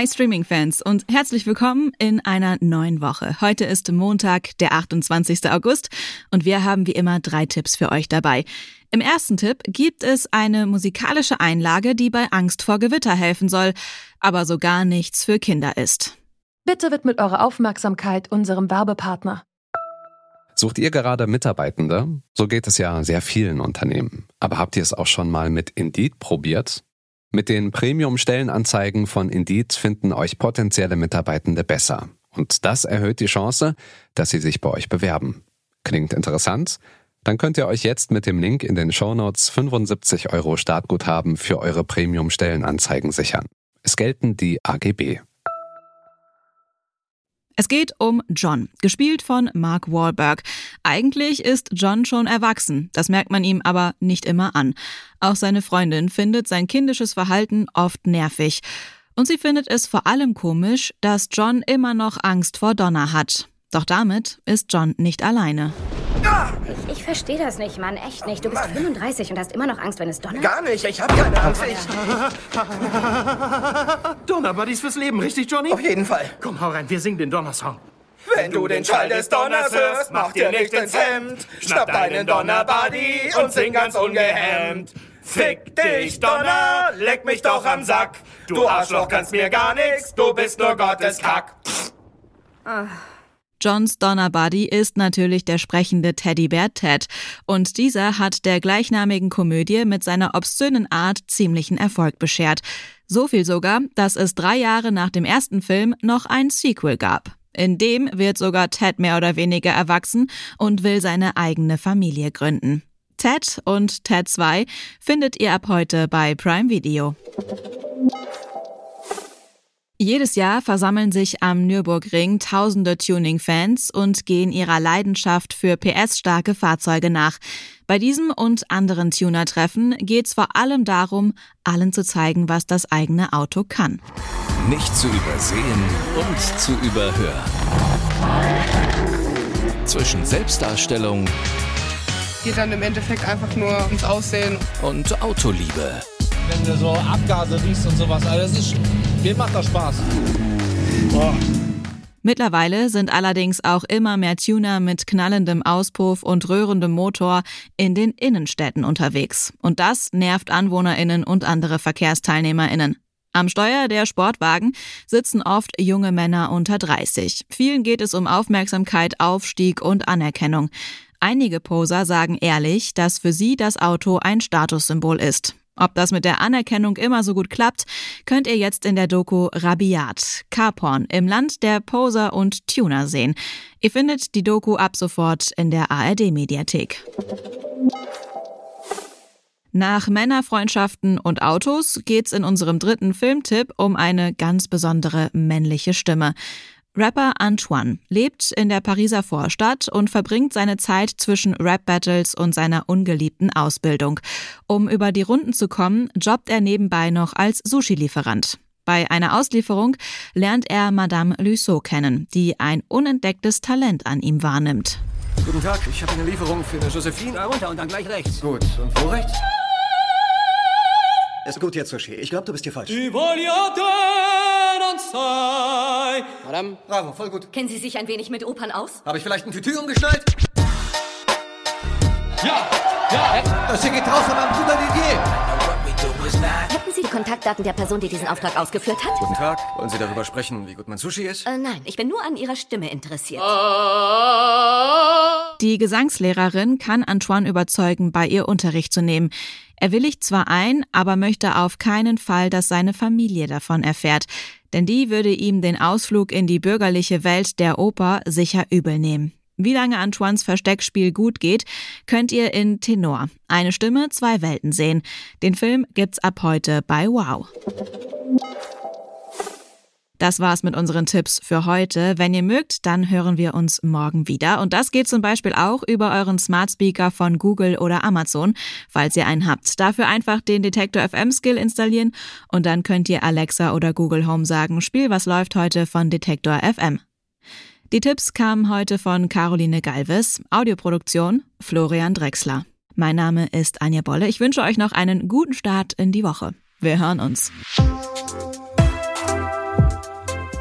Hi Streaming-Fans und herzlich willkommen in einer neuen Woche. Heute ist Montag, der 28. August und wir haben wie immer drei Tipps für euch dabei. Im ersten Tipp gibt es eine musikalische Einlage, die bei Angst vor Gewitter helfen soll, aber so gar nichts für Kinder ist. Bitte widmet eure Aufmerksamkeit unserem Werbepartner. Sucht ihr gerade Mitarbeitende? So geht es ja sehr vielen Unternehmen. Aber habt ihr es auch schon mal mit Indeed probiert? Mit den Premium-Stellenanzeigen von Indeed finden euch potenzielle Mitarbeitende besser. Und das erhöht die Chance, dass sie sich bei euch bewerben. Klingt interessant? Dann könnt ihr euch jetzt mit dem Link in den Shownotes 75 Euro Startguthaben für eure Premium-Stellenanzeigen sichern. Es gelten die AGB. Es geht um John, gespielt von Mark Wahlberg. Eigentlich ist John schon erwachsen, das merkt man ihm aber nicht immer an. Auch seine Freundin findet sein kindisches Verhalten oft nervig. Und sie findet es vor allem komisch, dass John immer noch Angst vor Donna hat. Doch damit ist John nicht alleine. Ich, ich verstehe das nicht, Mann. Echt nicht. Du bist 35 und hast immer noch Angst, wenn es donnert? Gar nicht, ich habe keine Angst. Ich... Donnerbuddies fürs Leben, richtig, Johnny? Auf jeden Fall. Komm, hau rein, wir singen den Donnersong. Wenn du den Schall des Donners hörst, mach dir nicht ins Hemd. Schnapp deinen Donnerbuddy und sing ganz ungehemmt. Fick dich, Donner, leck mich doch am Sack. Du Arschloch kannst mir gar nichts, du bist nur Gottes Kack. Johns Donner Buddy ist natürlich der sprechende Teddybär Ted. Und dieser hat der gleichnamigen Komödie mit seiner obszönen Art ziemlichen Erfolg beschert. So viel sogar, dass es drei Jahre nach dem ersten Film noch ein Sequel gab. In dem wird sogar Ted mehr oder weniger erwachsen und will seine eigene Familie gründen. Ted und Ted 2 findet ihr ab heute bei Prime Video. Jedes Jahr versammeln sich am Nürburgring tausende Tuning-Fans und gehen ihrer Leidenschaft für PS-starke Fahrzeuge nach. Bei diesem und anderen Tuner-Treffen geht's vor allem darum, allen zu zeigen, was das eigene Auto kann. Nicht zu übersehen und zu überhören. Zwischen Selbstdarstellung geht dann im Endeffekt einfach nur ums Aussehen. und Autoliebe. wenn du so Abgase riechst und sowas. Also das ist, mir macht das Spaß. Boah. Mittlerweile sind allerdings auch immer mehr Tuner mit knallendem Auspuff und rührendem Motor in den Innenstädten unterwegs. Und das nervt AnwohnerInnen und andere VerkehrsteilnehmerInnen. Am Steuer der Sportwagen sitzen oft junge Männer unter 30. Vielen geht es um Aufmerksamkeit, Aufstieg und Anerkennung. Einige Poser sagen ehrlich, dass für sie das Auto ein Statussymbol ist. Ob das mit der Anerkennung immer so gut klappt, könnt ihr jetzt in der Doku Rabiat, Carporn im Land der Poser und Tuner sehen. Ihr findet die Doku ab sofort in der ARD-Mediathek. Nach Männerfreundschaften und Autos geht's in unserem dritten Filmtipp um eine ganz besondere männliche Stimme. Rapper Antoine lebt in der Pariser Vorstadt und verbringt seine Zeit zwischen Rap-Battles und seiner ungeliebten Ausbildung. Um über die Runden zu kommen, jobbt er nebenbei noch als Sushi-Lieferant. Bei einer Auslieferung lernt er Madame Luceau kennen, die ein unentdecktes Talent an ihm wahrnimmt. Guten Tag, ich habe eine Lieferung für eine Josephine. Da runter und dann gleich rechts. Gut, und wo rechts? Ist gut jetzt, Sushi. Ich glaube, du bist hier falsch. Madame? Bravo, voll gut. Kennen Sie sich ein wenig mit Opern aus? Habe ich vielleicht ein Tütü umgeschnallt? Ja, ja. Das hier geht raus an meinem Bruder Didier. Hätten Sie die Kontaktdaten der Person, die diesen Auftrag ausgeführt hat? Guten Tag. Wollen Sie darüber sprechen, wie gut mein Sushi ist? Äh, nein, ich bin nur an Ihrer Stimme interessiert. Die Gesangslehrerin kann Antoine überzeugen, bei ihr Unterricht zu nehmen. Er willigt zwar ein, aber möchte auf keinen Fall, dass seine Familie davon erfährt, denn die würde ihm den Ausflug in die bürgerliche Welt der Oper sicher übel nehmen. Wie lange Antoines Versteckspiel gut geht, könnt ihr in Tenor. Eine Stimme, zwei Welten sehen. Den Film gibt's ab heute bei Wow. Das war's mit unseren Tipps für heute. Wenn ihr mögt, dann hören wir uns morgen wieder. Und das geht zum Beispiel auch über euren Smart Speaker von Google oder Amazon, falls ihr einen habt. Dafür einfach den Detektor FM Skill installieren und dann könnt ihr Alexa oder Google Home sagen, Spiel, was läuft heute von Detektor FM. Die Tipps kamen heute von Caroline Galvis, Audioproduktion Florian Drexler. Mein Name ist Anja Bolle. Ich wünsche euch noch einen guten Start in die Woche. Wir hören uns.